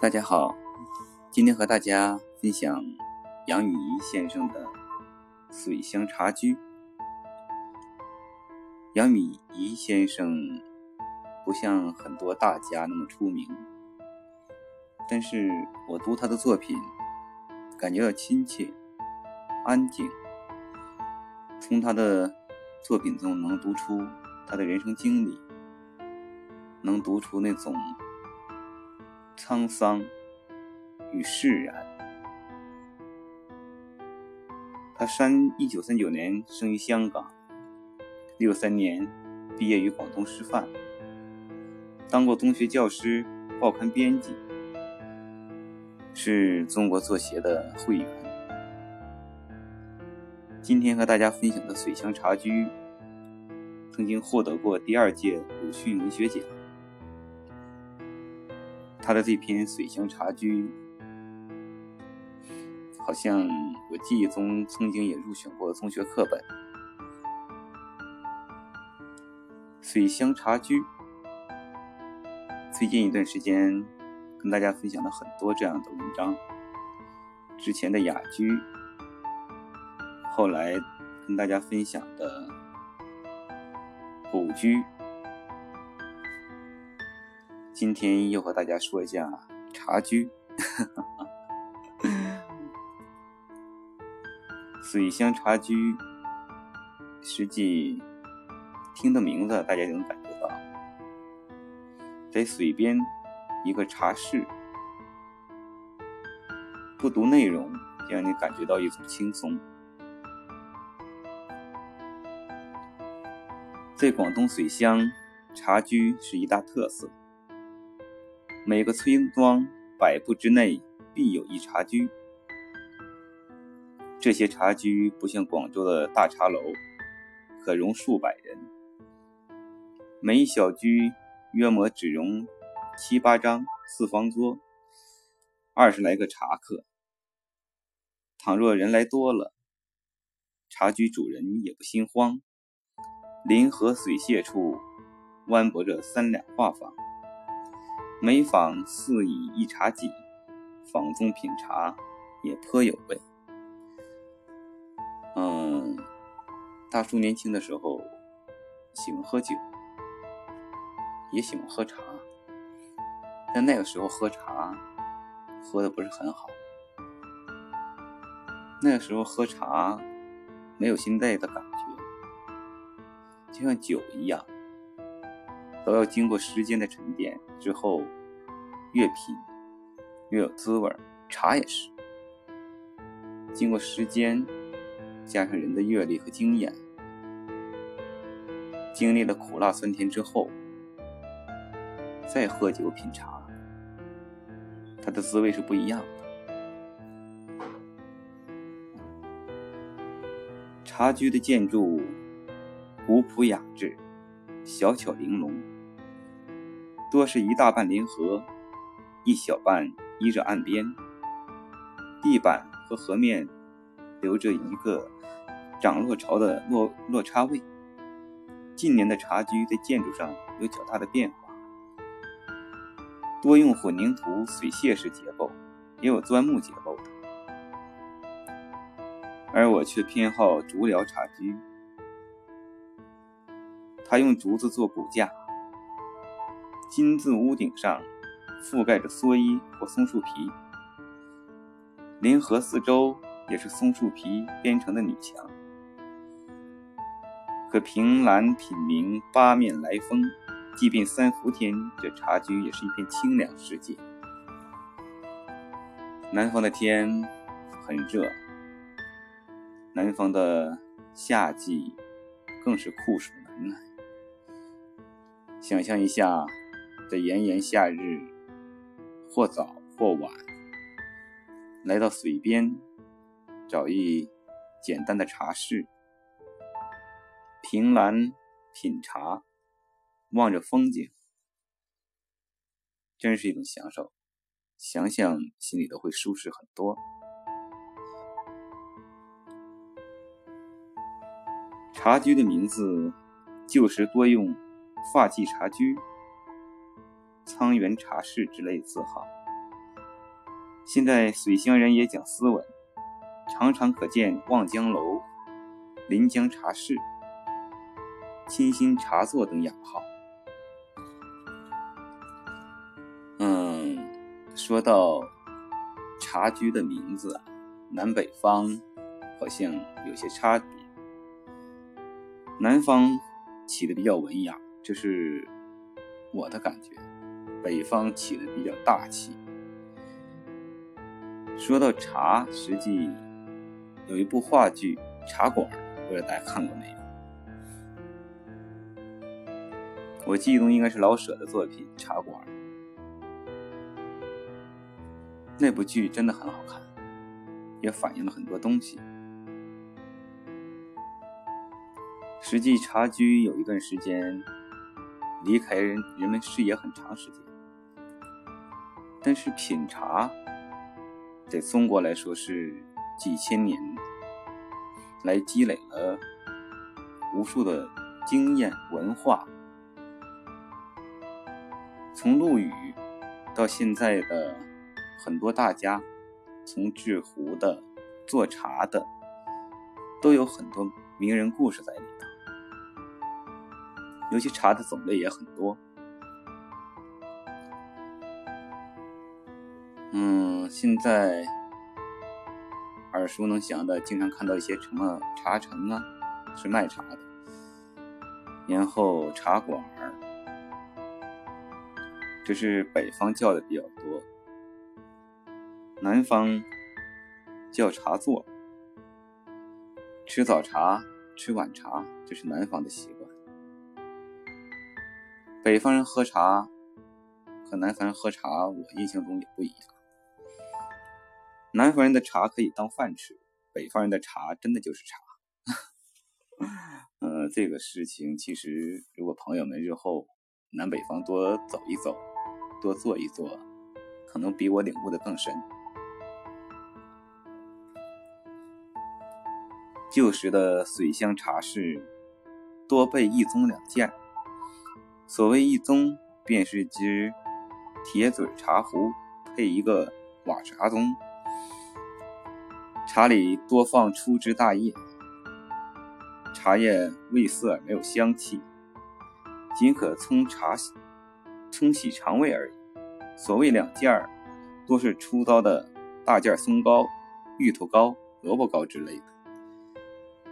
大家好，今天和大家分享杨雨怡先生的《水乡茶居》。杨雨怡先生不像很多大家那么出名，但是我读他的作品，感觉到亲切、安静。从他的作品中能读出他的人生经历，能读出那种。沧桑与释然。他三一九三九年生于香港，六三年毕业于广东师范，当过中学教师、报刊编辑，是中国作协的会员。今天和大家分享的《水乡茶居》，曾经获得过第二届鲁迅文学奖。他的这篇《水乡茶居》，好像我记忆中曾经也入选过中学课本。《水乡茶居》最近一段时间跟大家分享了很多这样的文章，之前的雅居，后来跟大家分享的古居。今天又和大家说一下茶居，水乡茶居。实际听的名字，大家就能感觉到，在水边一个茶室，不读内容，让你感觉到一种轻松。在广东水乡，茶居是一大特色。每个村庄百步之内必有一茶居，这些茶居不像广州的大茶楼，可容数百人。每一小居约莫只容七八张四方桌，二十来个茶客。倘若人来多了，茶居主人也不心慌。临河水榭处弯泊着三两画舫。每访似以一茶几，访中品茶也颇有味。嗯，大叔年轻的时候喜欢喝酒，也喜欢喝茶，但那个时候喝茶喝的不是很好。那个时候喝茶没有现在的感觉，就像酒一样。都要经过时间的沉淀之后，越品越有滋味茶也是，经过时间加上人的阅历和经验，经历了苦辣酸甜之后，再喝酒品茶，它的滋味是不一样的。茶居的建筑古朴雅致，小巧玲珑。多是一大半临河，一小半依着岸边。地板和河面留着一个涨落潮的落落差位。近年的茶居在建筑上有较大的变化，多用混凝土水榭式结构，也有钻木结构的。而我却偏好竹寮茶居，它用竹子做骨架。金字屋顶上覆盖着蓑衣或松树皮，临河四周也是松树皮编成的女墙。可凭栏品茗，八面来风，即便三伏天，这茶居也是一片清凉世界。南方的天很热，南方的夏季更是酷暑难耐。想象一下。在炎炎夏日，或早或晚，来到水边，找一简单的茶室，凭栏品茶，望着风景，真是一种享受。想想心里都会舒适很多。茶居的名字，旧时多用“发髻茶居”。沧源茶室之类字号，现在水乡人也讲斯文，常常可见望江楼、临江茶室、清新茶座等雅号。嗯，说到茶居的名字啊，南北方好像有些差别。南方起的比较文雅，这是我的感觉；北方起的比较大气。说到茶，实际有一部话剧《茶馆》，不知道大家看过没有？我记忆中应该是老舍的作品《茶馆》。那部剧真的很好看，也反映了很多东西。实际茶居有一段时间离开人人们视野很长时间，但是品茶在中国来说是几千年来积累了无数的经验文化，从陆羽到现在的很多大家，从制壶的、做茶的，都有很多名人故事在里头。尤其茶的种类也很多，嗯，现在耳熟能详的，经常看到一些什么茶城啊，是卖茶的，然后茶馆儿，这是北方叫的比较多，南方叫茶座，吃早茶、吃晚茶，这是南方的习惯。北方人喝茶和南方人喝茶，我印象中也不一样。南方人的茶可以当饭吃，北方人的茶真的就是茶。呃，这个事情其实，如果朋友们日后南北方多走一走，多坐一坐，可能比我领悟的更深。旧时的水乡茶室多备一盅两件。所谓一盅，便是只铁嘴茶壶配一个瓦茶盅，茶里多放粗枝大叶，茶叶味涩没有香气，仅可冲茶冲洗肠胃而已。所谓两件儿，多是粗糙的大件松糕、芋头糕、萝卜糕之类的，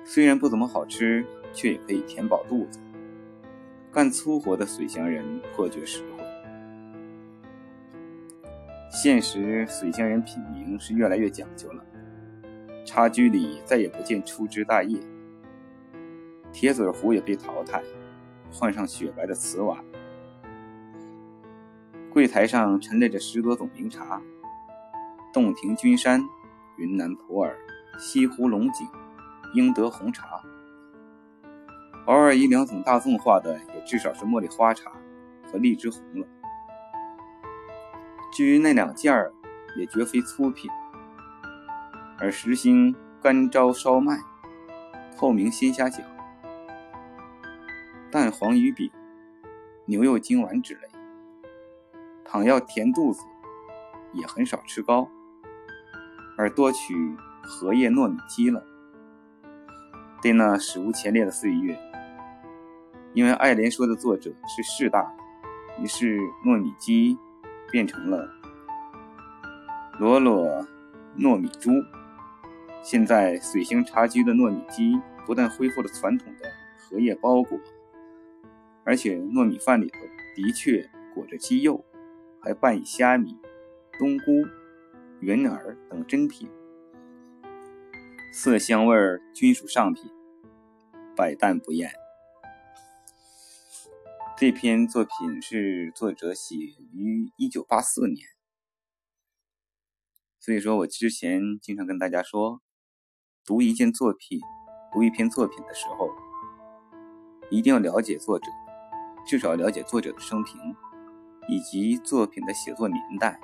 虽然不怎么好吃，却也可以填饱肚子。干粗活的水乡人颇觉实惠。现实水乡人品茗是越来越讲究了，茶居里再也不见粗枝大叶，铁嘴壶也被淘汰，换上雪白的瓷碗。柜台上陈列着十多种名茶：洞庭君山、云南普洱、西湖龙井、英德红茶。偶尔一两种大众化的，也至少是茉莉花茶和荔枝红了。至于那两件儿，也绝非粗品，而实行干招烧麦、透明鲜虾饺、蛋黄鱼饼、牛肉精丸之类。倘要填肚子，也很少吃糕，而多取荷叶糯米鸡了。对那史无前例的岁月。因为爱莲说的作者是士大夫，于是糯米鸡变成了罗罗糯米猪。现在水星茶居的糯米鸡不但恢复了传统的荷叶包裹，而且糯米饭里头的确裹着鸡肉，还拌以虾米、冬菇、云耳等珍品，色香味均属上品，百淡不厌。这篇作品是作者写于一九八四年，所以说我之前经常跟大家说，读一件作品、读一篇作品的时候，一定要了解作者，至少了解作者的生平，以及作品的写作年代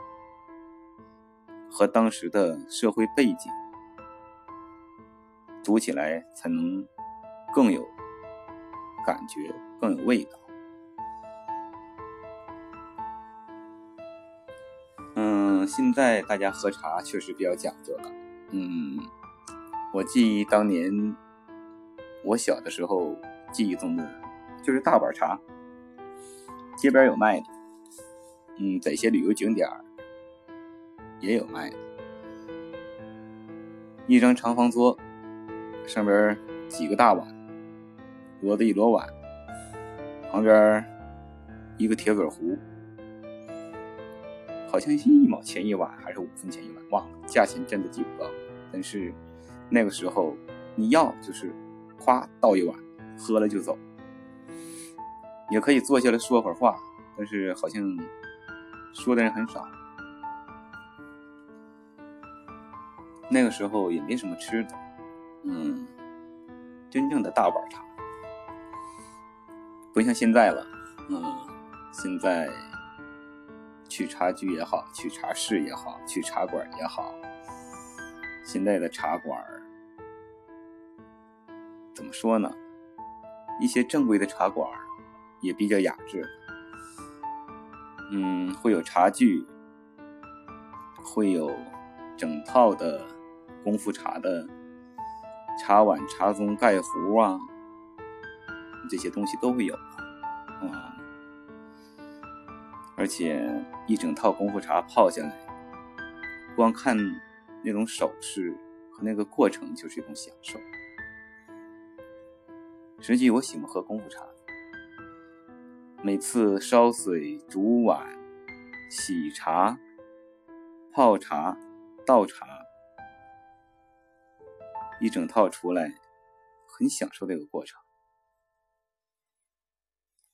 和当时的社会背景，读起来才能更有感觉，更有味道。嗯，现在大家喝茶确实比较讲究了。嗯，我记忆当年我小的时候，记忆中的就是大碗茶，街边有卖的。嗯，在一些旅游景点也有卖的。一张长方桌，上边几个大碗，摞的一摞碗，旁边一个铁嘴壶。好像是一毛钱一碗，还是五分钱一碗，忘了，价钱真的记不到。但是那个时候，你要就是夸倒一碗，喝了就走，也可以坐下来说会儿话，但是好像说的人很少。那个时候也没什么吃的，嗯，真正的大碗茶，不像现在了，嗯，现在。去茶居也好，去茶室也好，去茶馆也好，现在的茶馆怎么说呢？一些正规的茶馆也比较雅致，嗯，会有茶具，会有整套的功夫茶的茶碗、茶盅、盖壶啊，这些东西都会有，啊。而且一整套功夫茶泡下来，光看那种手势和那个过程就是一种享受。实际我喜欢喝功夫茶，每次烧水、煮碗、洗茶、泡茶、倒茶，一整套出来，很享受这个过程。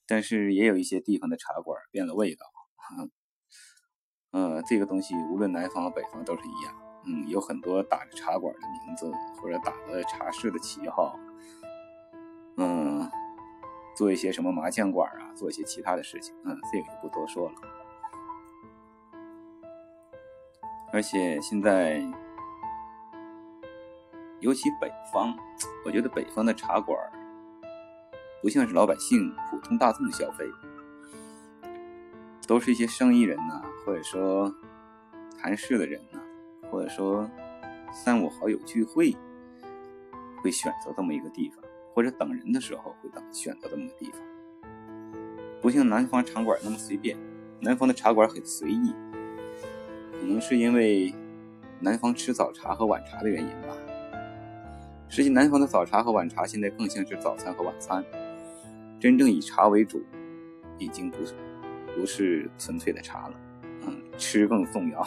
但是也有一些地方的茶馆变了味道。嗯，这个东西无论南方和北方都是一样。嗯，有很多打着茶馆的名字，或者打着茶室的旗号，嗯，做一些什么麻将馆啊，做一些其他的事情。嗯，这个就不多说了。而且现在，尤其北方，我觉得北方的茶馆不像是老百姓、普通大众的消费。都是一些生意人呐，或者说谈事的人呐，或者说三五好友聚会会选择这么一个地方，或者等人的时候会等选择这么个地方，不像南方茶馆那么随便。南方的茶馆很随意，可能是因为南方吃早茶和晚茶的原因吧。实际南方的早茶和晚茶现在更像是早餐和晚餐，真正以茶为主，已经不是。不是纯粹的茶了，嗯，吃更重要。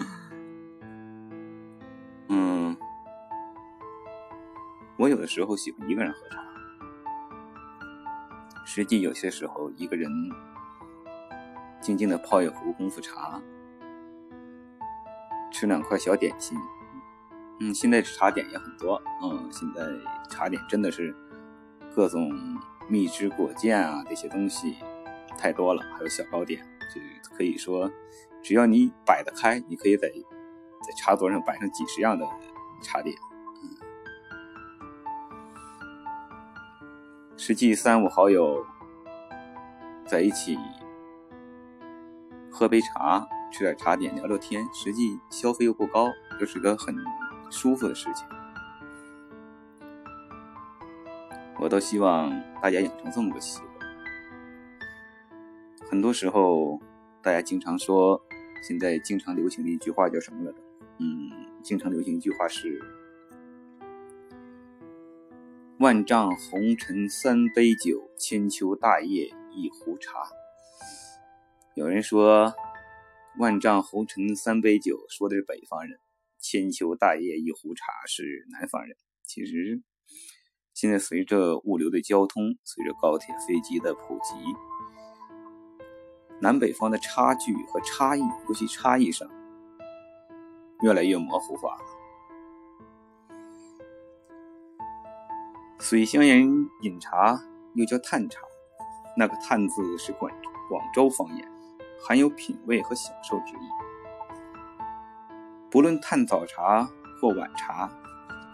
嗯，我有的时候喜欢一个人喝茶，实际有些时候一个人静静的泡一壶功夫茶，吃两块小点心。嗯，现在茶点也很多，嗯，现在茶点真的是各种蜜汁果酱啊这些东西。太多了，还有小糕点，就可以说，只要你摆得开，你可以在在茶桌上摆上几十样的茶点。实际三五好友在一起喝杯茶，吃点茶点，聊聊天，实际消费又不高，就是个很舒服的事情。我都希望大家养成这么个习惯。很多时候，大家经常说，现在经常流行的一句话叫什么来着？嗯，经常流行一句话是“万丈红尘三杯酒，千秋大业一壶茶”。有人说“万丈红尘三杯酒”说的是北方人，“千秋大业一壶茶”是南方人。其实，现在随着物流的交通，随着高铁、飞机的普及。南北方的差距和差异，尤其差异上越来越模糊化了。水乡人饮茶又叫探茶，那个“探”字是广广州方言，含有品味和享受之意。不论探早茶或晚茶，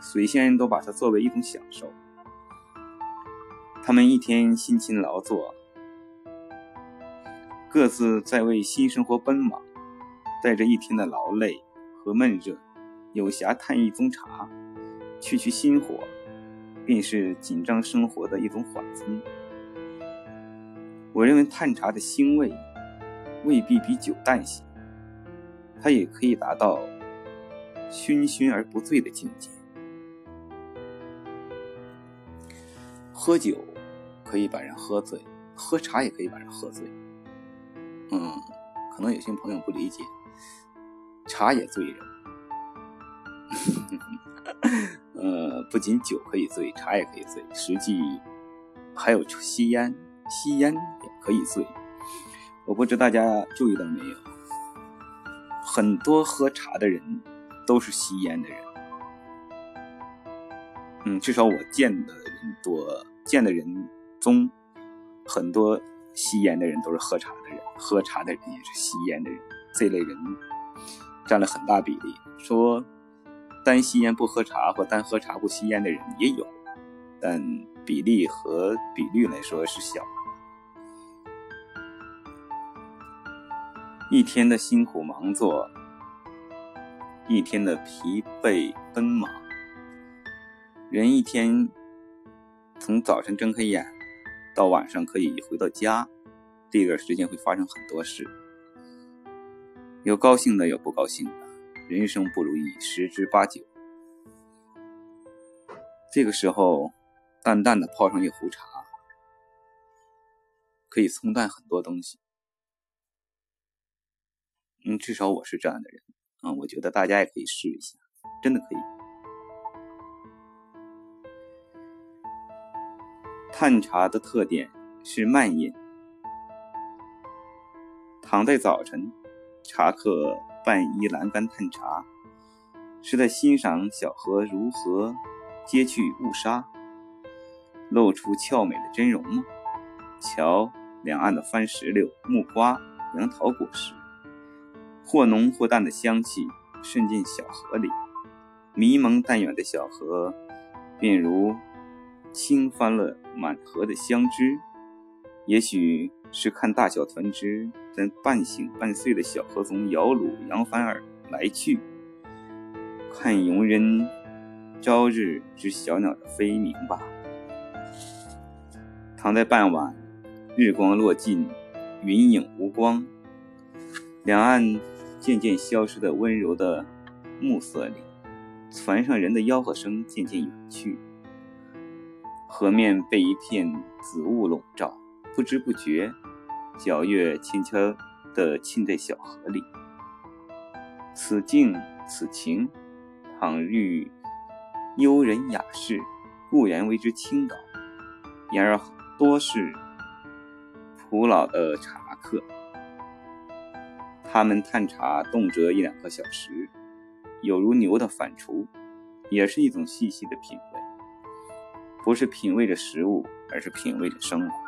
水乡人都把它作为一种享受。他们一天辛勤劳作。各自在为新生活奔忙，带着一天的劳累和闷热，有暇探一盅茶，去去心火，便是紧张生活的一种缓冲。我认为探茶的腥味未必比酒淡些，它也可以达到醺醺而不醉的境界。喝酒可以把人喝醉，喝茶也可以把人喝醉。嗯，可能有些朋友不理解，茶也醉人。呃，不仅酒可以醉，茶也可以醉，实际还有吸烟，吸烟也。可以醉，我不知大家注意到没有，很多喝茶的人都是吸烟的人。嗯，至少我见的人多，见的人中，很多吸烟的人都是喝茶的人，喝茶的人也是吸烟的人，这类人占了很大比例。说单吸烟不喝茶或单喝茶不吸烟的人也有，但比例和比率来说是小。一天的辛苦忙作，一天的疲惫奔忙，人一天从早晨睁开眼到晚上可以回到家，这段时间会发生很多事，有高兴的，有不高兴的，人生不如意十之八九。这个时候，淡淡的泡上一壶茶，可以冲淡很多东西。嗯，至少我是这样的人，啊，我觉得大家也可以试一下，真的可以。探茶的特点是慢饮，躺在早晨，茶客半依栏杆探茶，是在欣赏小河如何揭去雾纱，露出俏美的真容吗？瞧两岸的番石榴、木瓜、杨桃果实。或浓或淡的香气渗进小河里，迷蒙淡远的小河，便如倾翻了满河的香汁。也许是看大小船只在半醒半睡的小河中摇橹扬帆而来去，看游人朝日之小鸟的飞鸣吧。躺在傍晚，日光落尽，云影无光，两岸。渐渐消失的温柔的暮色里，船上人的吆喝声渐渐远去。河面被一片紫雾笼罩，不知不觉，皎月轻悄地浸在小河里。此境此情，倘遇幽人雅士，固然为之倾倒；然而多是古老的茶客。他们探茶动辄一两个小时，有如牛的反刍，也是一种细细的品味。不是品味着食物，而是品味着生活。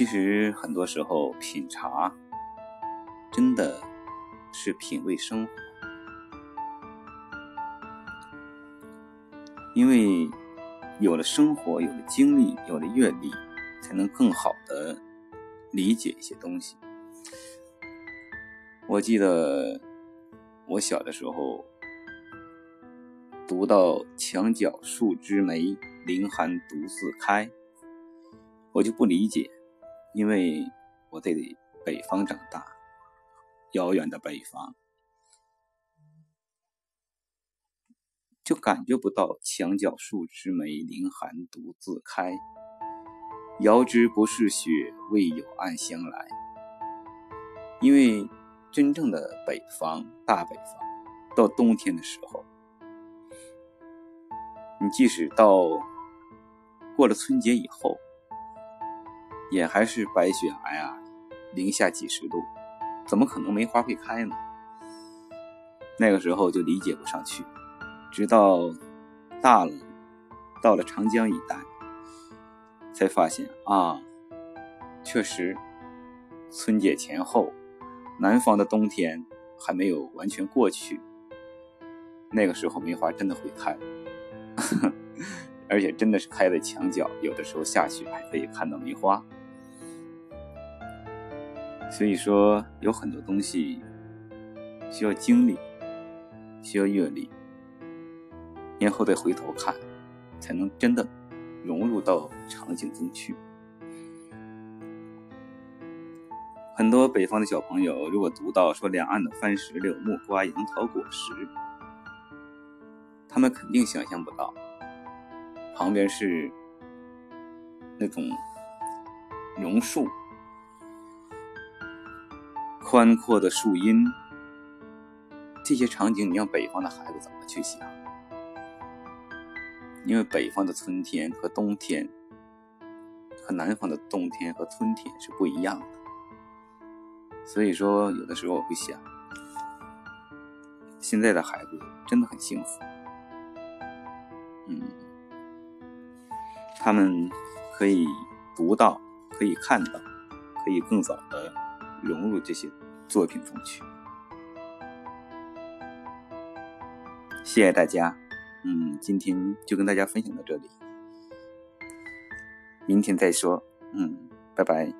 其实很多时候品茶，真的是品味生活，因为有了生活，有了经历，有了阅历。才能更好的理解一些东西。我记得我小的时候读到“墙角数枝梅，凌寒独自开”，我就不理解，因为我在北方长大，遥远的北方，就感觉不到“墙角数枝梅，凌寒独自开”。遥知不是雪，为有暗香来。因为真正的北方，大北方，到冬天的时候，你即使到过了春节以后，也还是白雪皑皑，零下几十度，怎么可能梅花会开呢？那个时候就理解不上去，直到大了，到了长江一带。才发现啊，确实，春节前后，南方的冬天还没有完全过去。那个时候梅花真的会开，而且真的是开在墙角，有的时候下雪还可以看到梅花。所以说，有很多东西需要经历，需要阅历，年后再回头看，才能真的融入到场景中去。很多北方的小朋友，如果读到说两岸的番石榴、木瓜、杨桃果实，他们肯定想象不到，旁边是那种榕树。宽阔的树荫，这些场景，你让北方的孩子怎么去想？因为北方的春天和冬天，和南方的冬天和春天是不一样的。所以说，有的时候我会想，现在的孩子真的很幸福。嗯，他们可以读到，可以看到，可以更早的融入这些。作品中去，谢谢大家。嗯，今天就跟大家分享到这里，明天再说。嗯，拜拜。